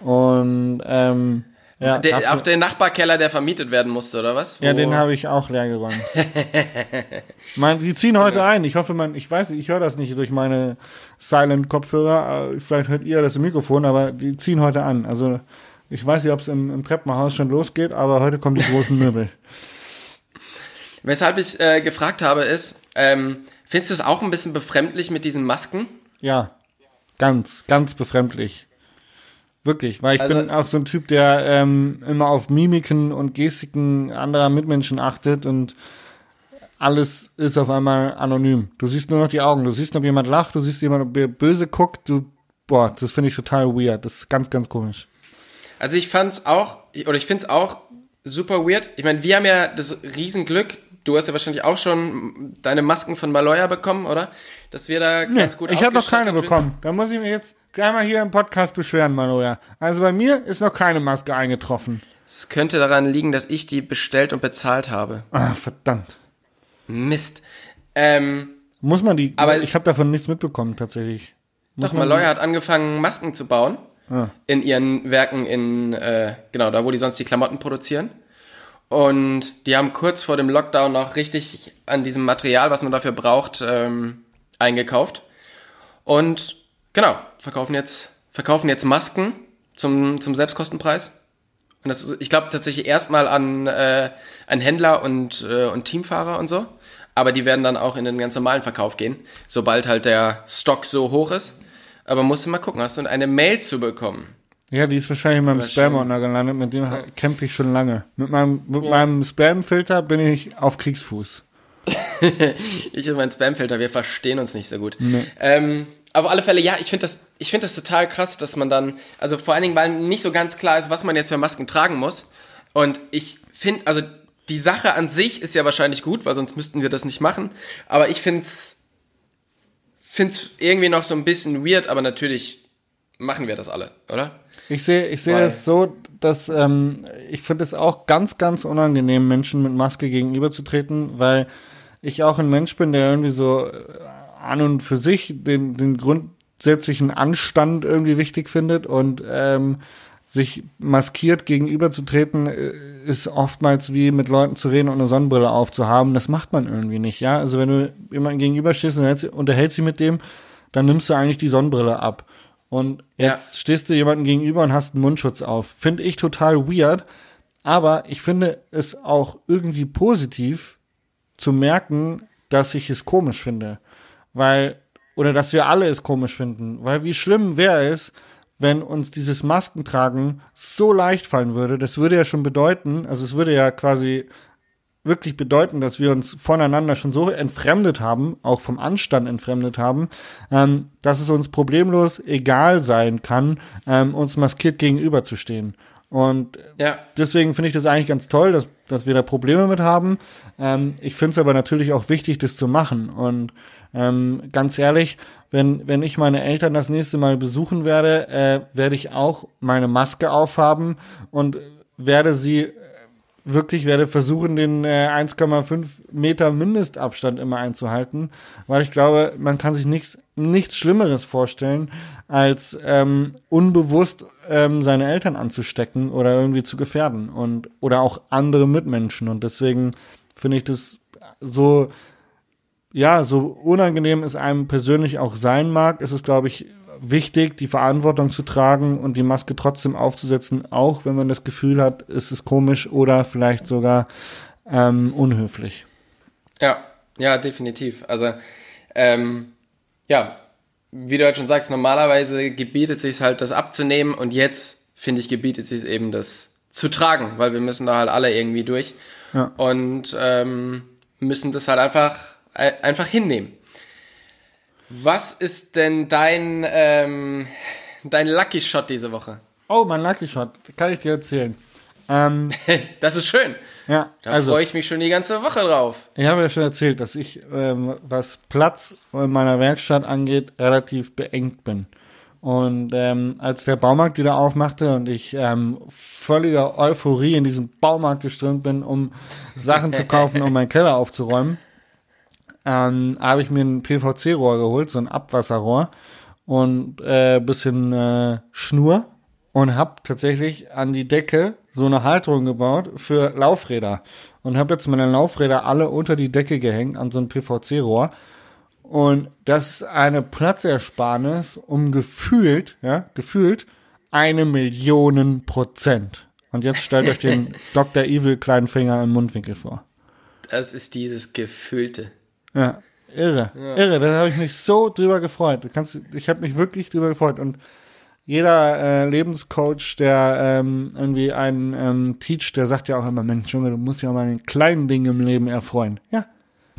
Und ähm, ja, dafür, auch der Nachbarkeller, der vermietet werden musste, oder was? ja, den habe ich auch leer geräumt. man, die ziehen heute ein. Ich hoffe, man, ich weiß, ich höre das nicht durch meine Silent-Kopfhörer. Äh, Vielleicht hört ihr das im Mikrofon, aber die ziehen heute an. Also ich weiß nicht, ob es im, im Treppenhaus schon losgeht, aber heute kommen die großen Möbel. Weshalb ich äh, gefragt habe, ist, ähm, findest du es auch ein bisschen befremdlich mit diesen Masken? Ja, ganz, ganz befremdlich. Wirklich, weil ich Also- bin auch so ein Typ, der ähm, immer auf Mimiken und Gestiken anderer Mitmenschen achtet und alles ist auf einmal anonym. Du siehst nur noch die Augen, du siehst, ob jemand lacht, du siehst jemand, ob er böse guckt, du, boah, das finde ich total weird. Das ist ganz, ganz komisch. Also ich fand's auch, oder ich find's auch super weird. Ich meine, wir haben ja das Riesenglück, du hast ja wahrscheinlich auch schon deine Masken von Maloya bekommen, oder? Dass wir da ganz gut ich habe noch keine sind. bekommen. Da muss ich mir jetzt gleich mal hier im Podcast beschweren, Manoja. Also bei mir ist noch keine Maske eingetroffen. Es könnte daran liegen, dass ich die bestellt und bezahlt habe. Ah, verdammt. Mist. Ähm, Muss man die, Aber- ich habe davon nichts mitbekommen, tatsächlich. Muss doch, Maloya hat angefangen, Masken zu bauen. Ah. In ihren Werken in, äh, genau, da wo die sonst die Klamotten produzieren. Und die haben kurz vor dem Lockdown noch richtig an diesem Material, was man dafür braucht, ähm, eingekauft. Und genau, verkaufen jetzt, verkaufen jetzt Masken zum, zum Selbstkostenpreis. Und das ist, ich glaube, tatsächlich erstmal an, äh, an Händler und, äh, und Teamfahrer und so. Aber die werden dann auch in den ganz normalen Verkauf gehen, sobald halt der Stock so hoch ist. Aber musst du mal gucken, hast du eine Mail zu bekommen? Ja, die ist wahrscheinlich in meinem Spam-Ordner gelandet, mit dem kämpfe ich schon lange. Mit meinem, mit meinem Spam-Filter bin ich auf Kriegsfuß. Ich und mein Spamfilter, wir verstehen uns nicht so gut. Ähm, auf alle Fälle, ja, ich finde das, ich finde das total krass, dass man dann, also vor allen Dingen, weil nicht so ganz klar ist, was man jetzt für Masken tragen muss. Und ich finde, also die Sache an sich ist ja wahrscheinlich gut, weil sonst müssten wir das nicht machen. Aber ich finde es, finde es irgendwie noch so ein bisschen weird, aber natürlich machen wir das alle, oder? Ich sehe ich sehe es so, dass ähm, ich finde es auch ganz, ganz unangenehm, Menschen mit Maske gegenüberzutreten, weil ich auch ein Mensch bin, der irgendwie so äh, an und für sich den, den grundsätzlichen Anstand irgendwie wichtig findet und ähm, sich maskiert gegenüberzutreten, äh, ist oftmals wie mit Leuten zu reden und eine Sonnenbrille aufzuhaben. Das macht man irgendwie nicht, ja. Also wenn du jemanden gegenüberstehst und hältst- unterhältst dich mit dem, dann nimmst du eigentlich die Sonnenbrille ab. Und Ja. jetzt stehst du jemandem gegenüber und hast einen Mundschutz auf. Finde ich total weird. Aber ich finde es auch irgendwie positiv zu merken, dass ich es komisch finde. Weil, oder dass wir alle es komisch finden. Weil wie schlimm wäre es, wenn uns dieses Maskentragen so leicht fallen würde. Das würde ja schon bedeuten, also es würde ja quasi wirklich bedeuten, dass wir uns voneinander schon so entfremdet haben, auch vom Anstand entfremdet haben, ähm, dass es uns problemlos egal sein kann, ähm, uns maskiert gegenüberzustehen. Und Ja. deswegen finde ich das eigentlich ganz toll, dass, dass wir da Probleme mit haben. Ähm, ich finde es aber natürlich auch wichtig, das zu machen. Und ähm, ganz ehrlich, wenn, wenn ich meine Eltern das nächste Mal besuchen werde, äh, werde ich auch meine Maske aufhaben und werde sie äh, wirklich werde versuchen, den äh, 1,5 Meter Mindestabstand immer einzuhalten, weil ich glaube, man kann sich nichts nichts Schlimmeres vorstellen, als ähm, unbewusst ähm, seine Eltern anzustecken oder irgendwie zu gefährden und oder auch andere Mitmenschen. Und deswegen finde ich das so ja, so unangenehm es einem persönlich auch sein mag, ist es, glaube ich, wichtig, die Verantwortung zu tragen und die Maske trotzdem aufzusetzen, auch wenn man das Gefühl hat, es ist komisch oder vielleicht sogar ähm, unhöflich. Ja, ja, definitiv. Also, ähm, ja, wie du halt schon sagst, normalerweise gebietet sich halt, das abzunehmen und jetzt, finde ich, gebietet sich eben, das zu tragen, weil wir müssen da halt alle irgendwie durch Ja. und ähm, müssen das halt einfach, äh, einfach hinnehmen. Was ist denn dein, ähm, dein Lucky Shot diese Woche? Oh, mein Lucky Shot, kann ich dir erzählen. Ähm, Das ist schön. Ja, Da also freue ich mich schon die ganze Woche drauf. ich habe ja schon erzählt, dass ich, ähm, was Platz in meiner Werkstatt angeht, relativ beengt bin. Und ähm, als der Baumarkt wieder aufmachte und ich ähm, völliger Euphorie in diesen Baumarkt geströmt bin, um Sachen zu kaufen, um meinen Keller aufzuräumen, ähm, habe ich mir ein PVC-Rohr geholt, so ein Abwasserrohr und äh, bisschen äh, Schnur und habe tatsächlich an die Decke so eine Halterung gebaut für Laufräder und habe jetzt meine Laufräder alle unter die Decke gehängt an so ein PVC-Rohr. Und das ist eine Platzersparnis um gefühlt, ja, gefühlt eine Million Prozent. Und jetzt stellt euch den Dr. Evil kleinen Finger im Mundwinkel vor. Das ist dieses Gefühlte. Ja, irre, ja. irre. Da habe ich mich so drüber gefreut. Du kannst, ich habe mich wirklich drüber gefreut. Und jeder äh, Lebenscoach, der ähm, irgendwie einen ähm, teach, der sagt ja auch immer, Mensch, Junge, du musst ja mal den kleinen Dingen im Leben erfreuen. Ja.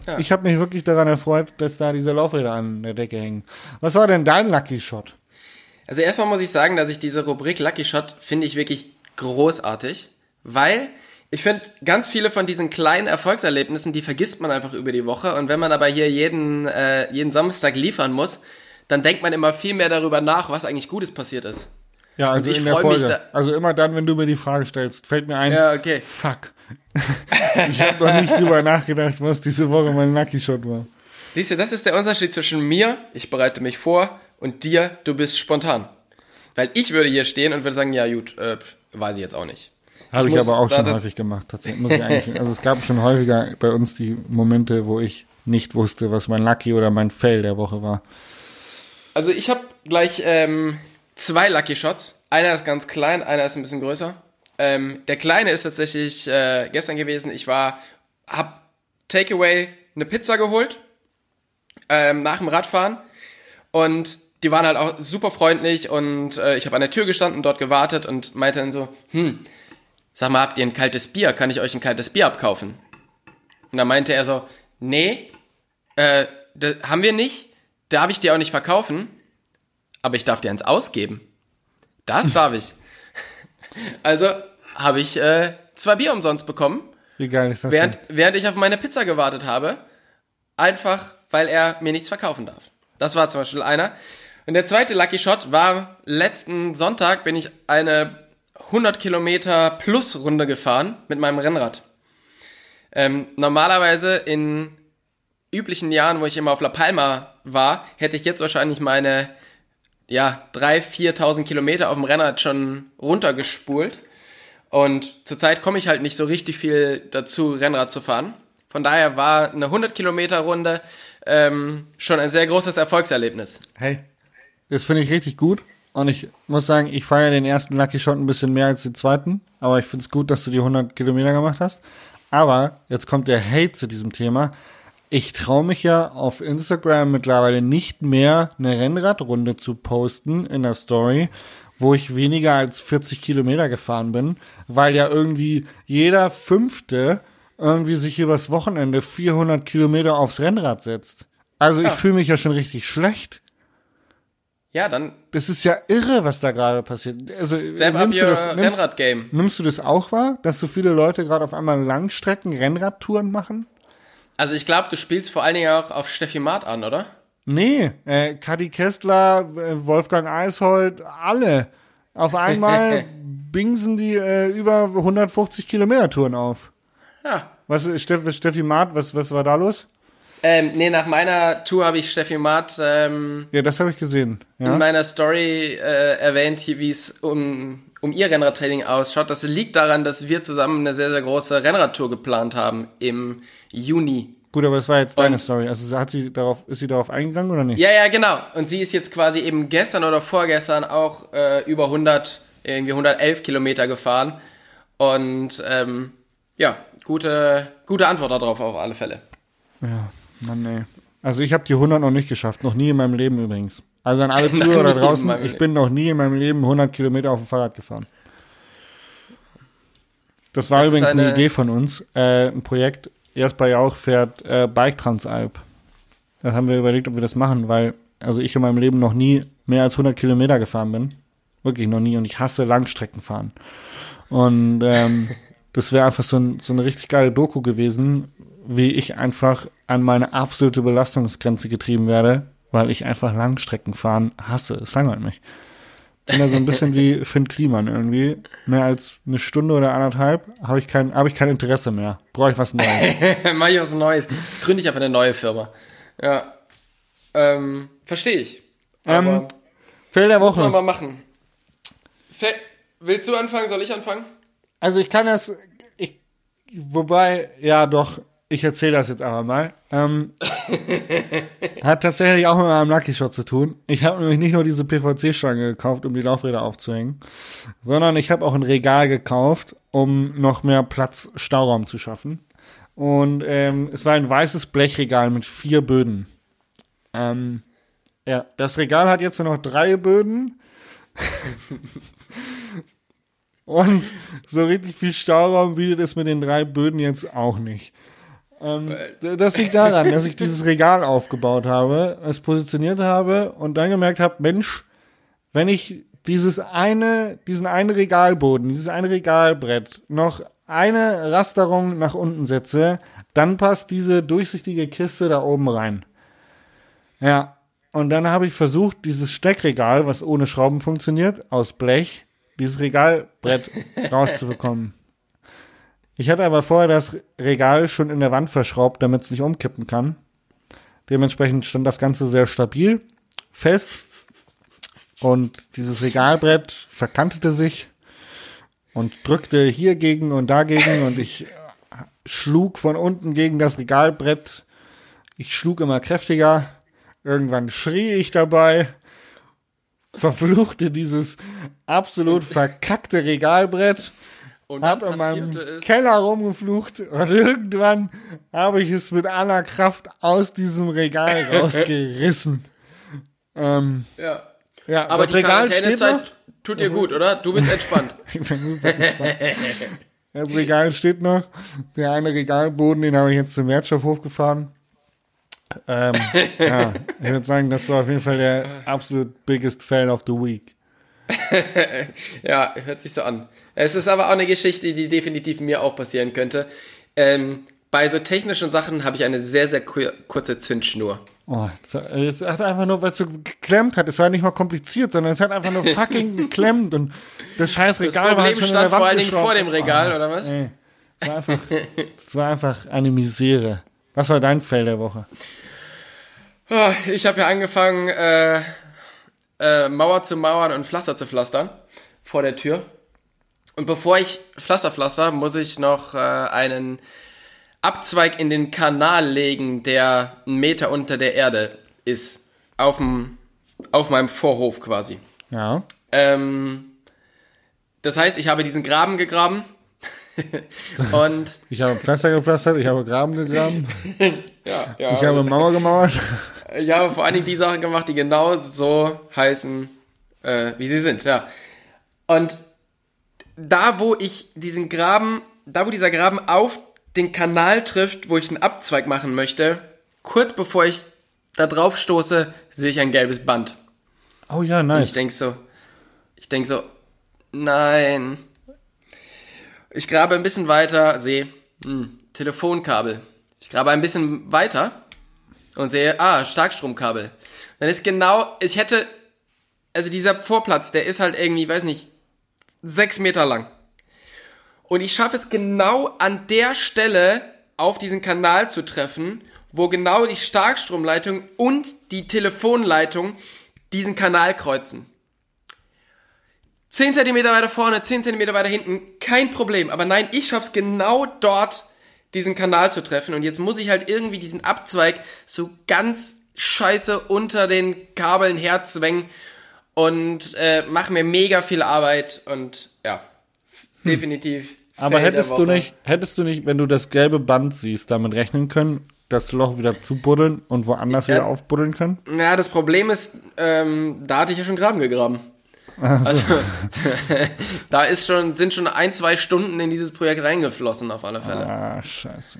ja. Ich habe mich wirklich daran erfreut, dass da diese Laufräder an der Decke hängen. Was war denn dein Lucky Shot? Also erstmal muss ich sagen, dass ich diese Rubrik Lucky Shot finde ich wirklich großartig, weil ich finde, ganz viele von diesen kleinen Erfolgserlebnissen, die vergisst man einfach über die Woche. Und wenn man aber hier jeden, äh, jeden Samstag liefern muss, dann denkt man immer viel mehr darüber nach, was eigentlich Gutes passiert ist. Ja, also in der Folge. also immer dann, wenn du mir die Frage stellst, fällt mir ein, ja, okay. fuck. ich habe noch nicht drüber nachgedacht, was diese Woche mein Lucky Shot war. Siehst du, das ist der Unterschied zwischen mir, ich bereite mich vor, und dir, du bist spontan. Weil ich würde hier stehen und würde sagen, ja gut, äh, weiß ich jetzt auch nicht. Habe ich, ich aber auch schon häufig gemacht. Tatsächlich muss ich eigentlich, also es gab schon häufiger bei uns die Momente, wo ich nicht wusste, was mein Lucky oder mein Fail der Woche war. Also ich habe gleich ähm, zwei Lucky Shots. Einer ist ganz klein, einer ist ein bisschen größer. Ähm, der kleine ist tatsächlich äh, gestern gewesen. Ich war, hab Takeaway eine Pizza geholt ähm, nach dem Radfahren und die waren halt auch super freundlich und äh, ich habe an der Tür gestanden, dort gewartet und meinte dann so, hm, sag mal, habt ihr ein kaltes Bier? Kann ich euch ein kaltes Bier abkaufen? Und dann meinte er so, nee, äh, das haben wir nicht darf ich dir auch nicht verkaufen, aber ich darf dir eins ausgeben. Das darf ich. also habe ich äh, zwei Bier umsonst bekommen. Wie geil ist das? Während, denn? während ich auf meine Pizza gewartet habe. Einfach, weil er mir nichts verkaufen darf. Das war zum Beispiel einer. Und der zweite Lucky Shot war letzten Sonntag bin ich eine 100 Kilometer plus Runde gefahren mit meinem Rennrad. Ähm, normalerweise in üblichen Jahren, wo ich immer auf La Palma war, hätte ich jetzt wahrscheinlich meine ja, 3.000, 4.000 Kilometer auf dem Rennrad schon runtergespult. Und zurzeit komme ich halt nicht so richtig viel dazu, Rennrad zu fahren. Von daher war eine 100 Kilometer Runde ähm, schon ein sehr großes Erfolgserlebnis. Hey, das finde ich richtig gut. Und ich muss sagen, ich feiere den ersten Lucky Shot ein bisschen mehr als den zweiten. Aber ich finde es gut, dass du die 100 Kilometer gemacht hast. Aber jetzt kommt der Hate zu diesem Thema ich traue mich ja auf Instagram mittlerweile nicht mehr eine Rennradrunde zu posten in der Story, wo ich weniger als 40 Kilometer gefahren bin, weil ja irgendwie jeder Fünfte irgendwie sich übers Wochenende 400 Kilometer aufs Rennrad setzt. Also ja. ich fühle mich ja schon richtig schlecht. Ja, dann. Das ist ja irre, was da gerade passiert. Also, Step nimmst up du das, nimmst, Rennrad-Game. Nimmst du das auch wahr, dass so viele Leute gerade auf einmal Langstrecken-Rennradtouren machen? Also ich glaube, du spielst vor allen Dingen auch auf Steffi Maat an, oder? Nee, äh, Kadi Kestler, äh, Wolfgang Eishold, alle. Auf einmal bingsen die äh, über 150 Kilometer Touren auf. Ja. Was ist Steff, Steffi Maat, was, was war da los? Ähm, nee, nach meiner Tour habe ich Steffi Maat ähm, ja, das habe ich gesehen. Ja? in meiner Story äh, erwähnt, wie es um, um ihr Rennradtraining ausschaut. Das liegt daran, dass wir zusammen eine sehr, sehr große Rennradtour geplant haben im Juni. Gut, aber es war jetzt deine und, Story. Also hat sie darauf, ist sie darauf eingegangen oder nicht? Ja, ja, genau. Und sie ist jetzt quasi eben gestern oder vorgestern auch äh, über 100, irgendwie 111 Kilometer gefahren. Und ähm, ja, gute, gute Antwort darauf auf alle Fälle. Ja, Mann, ey. Also ich habe die 100 noch nicht geschafft, noch nie in meinem Leben übrigens. Also an alle Zuhörer da draußen, ich bin noch nie in meinem Leben 100 Kilometer auf dem Fahrrad gefahren. Das war das übrigens eine, eine, Idee von uns, äh, ein Projekt, Jasper Jauch fährt äh, Bike Transalp. Da haben wir überlegt, ob wir das machen, weil also ich in meinem Leben noch nie mehr als 100 Kilometer gefahren bin. Wirklich noch nie. Und ich hasse Langstreckenfahren. Und ähm, das wäre einfach so, ein, so eine richtig geile Doku gewesen, wie ich einfach an meine absolute Belastungsgrenze getrieben werde, weil ich einfach Langstreckenfahren hasse. Es langweilt mich. Bin da so ein bisschen wie Finn Kliman irgendwie. Mehr als eine Stunde oder anderthalb habe ich kein, habe ich kein Interesse mehr. Brauche ich was Neues. Mach ich was Neues. Gründe ich einfach eine neue Firma. Ja. Ähm, verstehe ich. Ähm, Fail der Woche. mal machen. Fe Willst du anfangen? Soll ich anfangen? Also ich kann das, ich, wobei, ja doch, ich erzähle das jetzt einfach mal. Ähm, hat tatsächlich auch mit meinem Lucky Shot zu tun. Ich habe nämlich nicht nur diese PVC-Stange gekauft, um die Laufräder aufzuhängen, sondern ich habe auch ein Regal gekauft, um noch mehr Platz, Stauraum zu schaffen. Und ähm, es war ein weißes Blechregal mit vier Böden. Ähm, ja, das Regal hat jetzt nur noch drei Böden. Und so richtig viel Stauraum bietet es mit den drei Böden jetzt auch nicht. Ähm, das liegt daran, dass ich dieses Regal aufgebaut habe, es positioniert habe und dann gemerkt habe, Mensch, wenn ich dieses eine, diesen einen Regalboden, dieses eine Regalbrett noch eine Rasterung nach unten setze, dann passt diese durchsichtige Kiste da oben rein. Ja, und dann habe ich versucht, dieses Steckregal, was ohne Schrauben funktioniert, aus Blech, dieses Regalbrett rauszubekommen. Ich hatte aber vorher das Regal schon in der Wand verschraubt, damit es nicht umkippen kann. Dementsprechend stand das Ganze sehr stabil, fest. Und dieses Regalbrett verkantete sich und drückte hier gegen und dagegen und ich schlug von unten gegen das Regalbrett. Ich schlug immer kräftiger. Irgendwann schrie ich dabei, verfluchte dieses absolut verkackte Regalbrett, Und hab in meinem Keller rumgeflucht und irgendwann habe ich es mit aller Kraft aus diesem Regal rausgerissen. ähm, Ja. ja, Aber das Regal steht noch. Tut dir gut, oder? Du bist entspannt. Ich bin super gespannt. Das Regal steht noch. Der eine Regalboden, den habe ich jetzt zum Wertstoffhof gefahren. Ähm, ja, ich würde sagen, das war auf jeden Fall der absolut biggest fail of the week. Ja, hört sich so an. Es ist aber auch eine Geschichte, die definitiv mir auch passieren könnte. Ähm, bei so technischen Sachen habe ich eine sehr, sehr kur kurze Zündschnur. Oh, es hat einfach nur, weil es so geklemmt hat. Es war nicht mal kompliziert, sondern es hat einfach nur fucking geklemmt und das scheiß Das Regal war Problem halt schon in der stand Wand vor allen Dingen vor dem Regal, oder was? Ey, es war einfach, es war einfach eine Misere. Was war dein Fail der Woche? Ah, Ich habe ja angefangen, äh, äh, Mauer zu mauern und Pflaster zu pflastern vor der Tür. Und bevor ich Pflaster pflaster, muss ich noch äh, einen Abzweig in den Kanal legen, der einen Meter unter der Erde ist. Auf, dem, auf meinem Vorhof quasi. Ja. Ähm, das heißt, ich habe diesen Graben gegraben. und Ich habe Pflaster gepflastert, ich habe Graben gegraben, ja, ja, ich habe Mauer gemauert. Ich habe vor allen Dingen die Sachen gemacht, die genau so heißen, äh, wie sie sind, ja. Und da, wo ich diesen Graben, da, wo dieser Graben auf den Kanal trifft, wo ich einen Abzweig machen möchte, kurz bevor ich da drauf stoße, sehe ich ein gelbes Band. Oh ja, Und nice. ich denk so, ich denk so, nein. Ich grabe ein bisschen weiter, sehe, hm, Telefonkabel. Grabe ein bisschen weiter und sehe, ah, Starkstromkabel. Dann ist genau, ich hätte, also dieser Vorplatz, der ist halt irgendwie, weiß nicht, sechs Meter lang. Und ich schaffe es genau an der Stelle auf diesen Kanal zu treffen, wo genau die Starkstromleitung und die Telefonleitung diesen Kanal kreuzen. 10 cm weiter vorne, 10 cm weiter hinten, kein Problem. Aber nein, ich schaff's genau dort, diesen Kanal zu treffen. Und jetzt muss ich halt irgendwie diesen Abzweig so ganz scheiße unter den Kabeln herzwängen und äh, mach mir mega viel Arbeit und ja, definitiv. Aber Fail hättest du nicht, hättest du nicht, wenn du das gelbe Band siehst, damit rechnen können, das Loch wieder zubuddeln und woanders wieder aufbuddeln können? Ja, das Problem ist, ähm, da hatte ich ja schon Graben gegraben. Also, da ist schon, sind schon ein, zwei Stunden in dieses Projekt reingeflossen, auf alle Fälle. Ah, scheiße.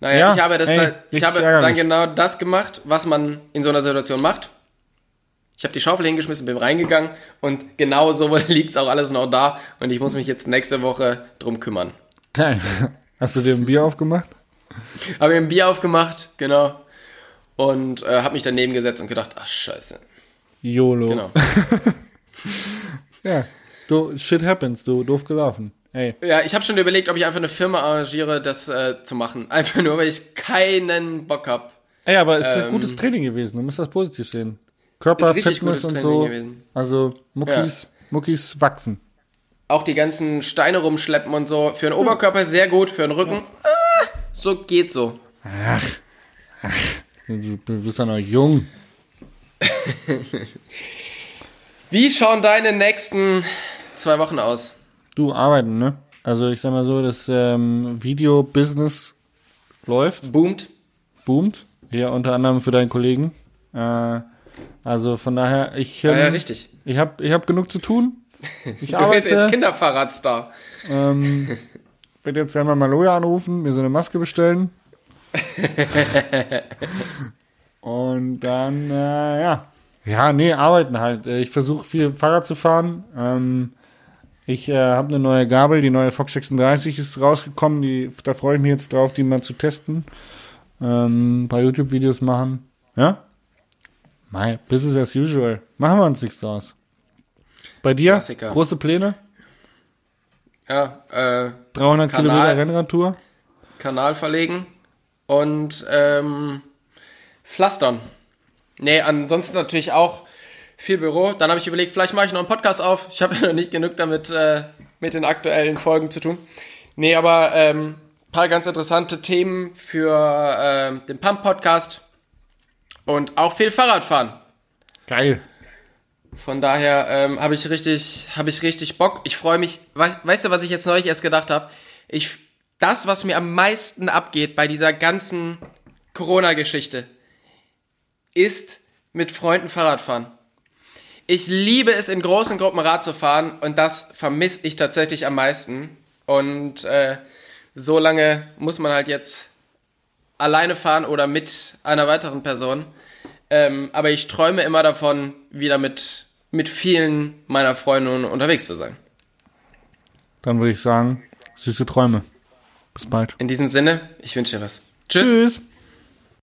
Naja, Ja, ich habe, das ey, ich habe dann genau das gemacht, was man in so einer Situation macht. Ich habe die Schaufel hingeschmissen, bin reingegangen und genau so liegt's auch alles noch da und ich muss mich jetzt nächste Woche drum kümmern. Geil. Hast du dir ein Bier aufgemacht? Habe mir ein Bier aufgemacht, genau. und äh, habe mich daneben gesetzt und gedacht, ach scheiße. YOLO. Genau. Ja, du, shit happens, du, doof gelaufen. Ey. Ja, ich habe schon überlegt, ob ich einfach eine Firma arrangiere, das äh, zu machen. Einfach nur, weil ich keinen Bock hab. Ey, aber es ist Ähm, ein gutes Training gewesen, du musst das positiv sehen. Körper, Fitness und so. gewesen. Also Muckis, Muckis wachsen. Auch die ganzen Steine rumschleppen und so. Für den Oberkörper sehr gut, für den Rücken. Ah, so geht so. Du bist ja noch jung. Wie schauen deine nächsten zwei Wochen aus? Du arbeiten, ne? Also ich sag mal so, das ähm, Video-Business läuft, Boomt. boomt. Hier unter anderem für deinen Kollegen. Äh, also von daher, ich, ähm, Ja, ja, richtig. ich habe ich hab genug zu tun. Ich Du wirst jetzt arbeite. Kinderfahrradstar. Ähm, werde jetzt einmal Maloja anrufen, mir so eine Maske bestellen. Und dann, äh, ja. Ja, nee, arbeiten halt. Äh, Ich versuche viel Fahrrad zu fahren. Ähm, ich äh, habe eine neue Gabel, die neue Fox 36 ist rausgekommen. Die, da freue ich mich jetzt drauf, die mal zu testen. Ähm, ein paar YouTube-Videos machen. Ja? Mein, business as usual. Machen wir uns nichts draus. Bei dir? Klassiker. Große Pläne? Ja, äh, 300 Kanal. Kilometer Rennradtour? Kanal verlegen und ähm, pflastern. Nee, ansonsten natürlich auch viel Büro. Dann habe ich überlegt, vielleicht mache ich noch einen Podcast auf. Ich habe ja noch nicht genug damit äh, mit den aktuellen Folgen zu tun. Nee, aber ähm, paar ganz interessante Themen für ähm, den Pump-Podcast und auch viel Fahrradfahren. Geil. Von daher ähm, habe ich richtig, habe ich richtig Bock. Ich freue mich. Weißt, weißt du, was ich jetzt neulich erst gedacht habe? Ich, das, was mir am meisten abgeht bei dieser ganzen Corona-Geschichte, ist mit Freunden Fahrrad fahren. Ich liebe es, in großen Gruppen Rad zu fahren und das vermisse ich tatsächlich am meisten. Und äh, so lange muss man halt jetzt alleine fahren oder mit einer weiteren Person. Ähm, aber ich träume immer davon, wieder mit, mit vielen meiner Freunde unterwegs zu sein. Dann würde ich sagen, süße Träume. Bis bald. In diesem Sinne, ich wünsche dir was. Tschüss. Tschüss.